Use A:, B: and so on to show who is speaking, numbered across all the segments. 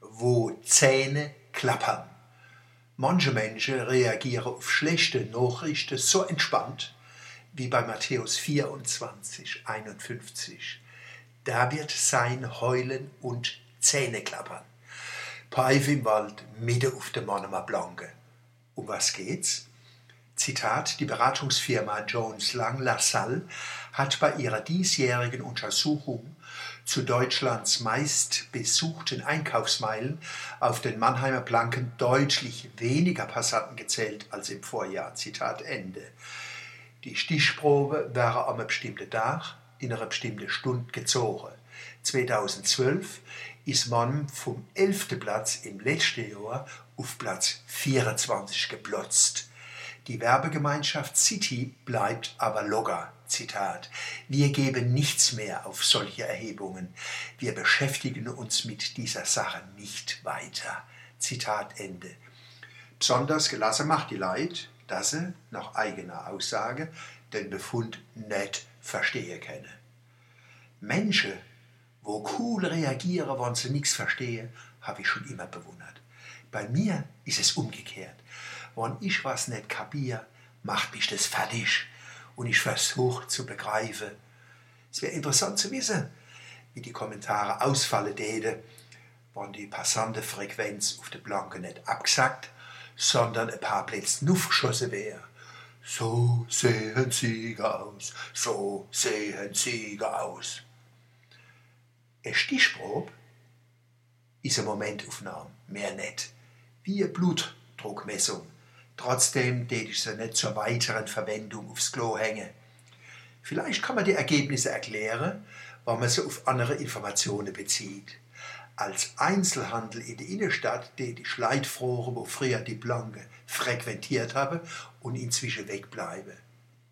A: wo Zähne klappern. Manche Menschen reagieren auf schlechte Nachrichten so entspannt wie bei Matthäus 24, 51. Da wird sein Heulen und Zähne klappern. Pfeife im Wald, mitten auf der Monomer Blanke. Um was geht's? Zitat, die Beratungsfirma Jones Lang LaSalle hat bei ihrer diesjährigen Untersuchung zu Deutschlands meistbesuchten Einkaufsmeilen auf den Mannheimer Planken deutlich weniger Passanten gezählt als im Vorjahr. Zitat Ende. Die Stichprobe wäre am bestimmten Tag in einer bestimmten Stunde gezogen. 2012 ist man vom 11. Platz im letzten Jahr auf Platz 24 geplotzt. Die Werbegemeinschaft City bleibt aber locker. Zitat. Wir geben nichts mehr auf solche Erhebungen. Wir beschäftigen uns mit dieser Sache nicht weiter. Zitat Ende. Besonders gelassen macht die Leid, dass sie, nach eigener Aussage, den Befund nicht verstehen können. Menschen, wo cool reagieren, wenn sie nichts verstehen, habe ich schon immer bewundert. Bei mir ist es umgekehrt. Wenn ich was nicht kapiere, macht mich das fertig und ich versuche zu begreifen. Es wäre interessant zu wissen, wie die Kommentare ausfallen täten, wenn die passante Frequenz auf der Blanke nicht abgesagt, sondern ein paar Plätze geschossen wäre. So sehen Sieger aus, so sehen Sieger aus. Eine Stichprobe ist eine Momentaufnahme, mehr nicht. Wie eine Blutdruckmessung. Trotzdem täte ich sie nicht zur weiteren Verwendung aufs Klo hängen. Vielleicht kann man die Ergebnisse erklären, weil man sie auf andere Informationen bezieht. Als Einzelhandel in der Innenstadt, täte ich Leitfrohre, wo früher die Blanke frequentiert habe und inzwischen wegbleibe.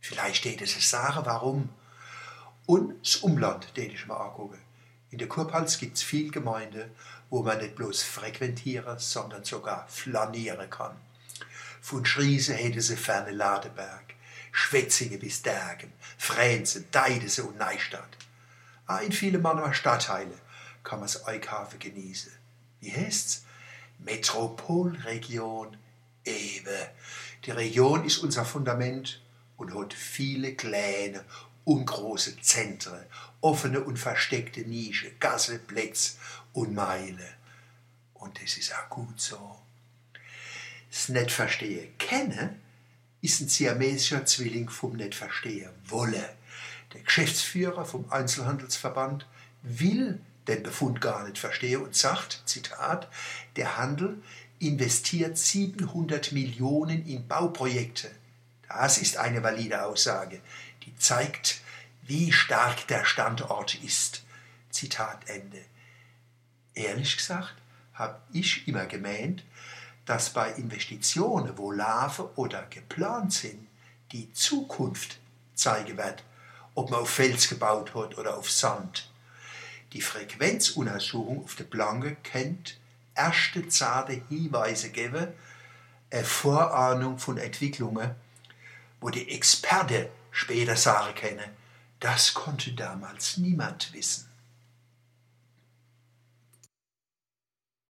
A: Vielleicht täte es sagen, warum. Und das Umland täte ich mal angucken. In der Kurpals gibt es viel Gemeinde, wo man nicht bloß frequentieren, sondern sogar flanieren kann. Von Schriese hätte sie ferne Ladeberg, Schwetzingen bis Dergen, Fränzen, Deidese und Neustadt. Auch in vielen Mannheimer Stadtteile kann man das Einkaufen genießen. Wie heißt's? Metropolregion Ewe. Die Region ist unser Fundament und hat viele kleine und große Zentren, offene und versteckte Nische, Gasse, Plätze und Meile. Und das ist auch gut so. Das nicht verstehe kennen ist ein siamesischer Zwilling vom nicht verstehe wolle. Der Geschäftsführer vom Einzelhandelsverband will den Befund gar nicht verstehen und sagt, Zitat, der Handel investiert 700 Millionen in Bauprojekte. Das ist eine valide Aussage, die zeigt, wie stark der Standort ist. Zitat Ende. Ehrlich gesagt habe ich immer gemeint, dass bei Investitionen, wo laufen oder geplant sind, die Zukunft zeigen wird, ob man auf Fels gebaut hat oder auf Sand. Die Frequenzuntersuchung auf der Planke kennt erste zarte Hinweise geben, eine Vorahnung von Entwicklungen, wo die Experten später sagen können, das konnte damals niemand wissen.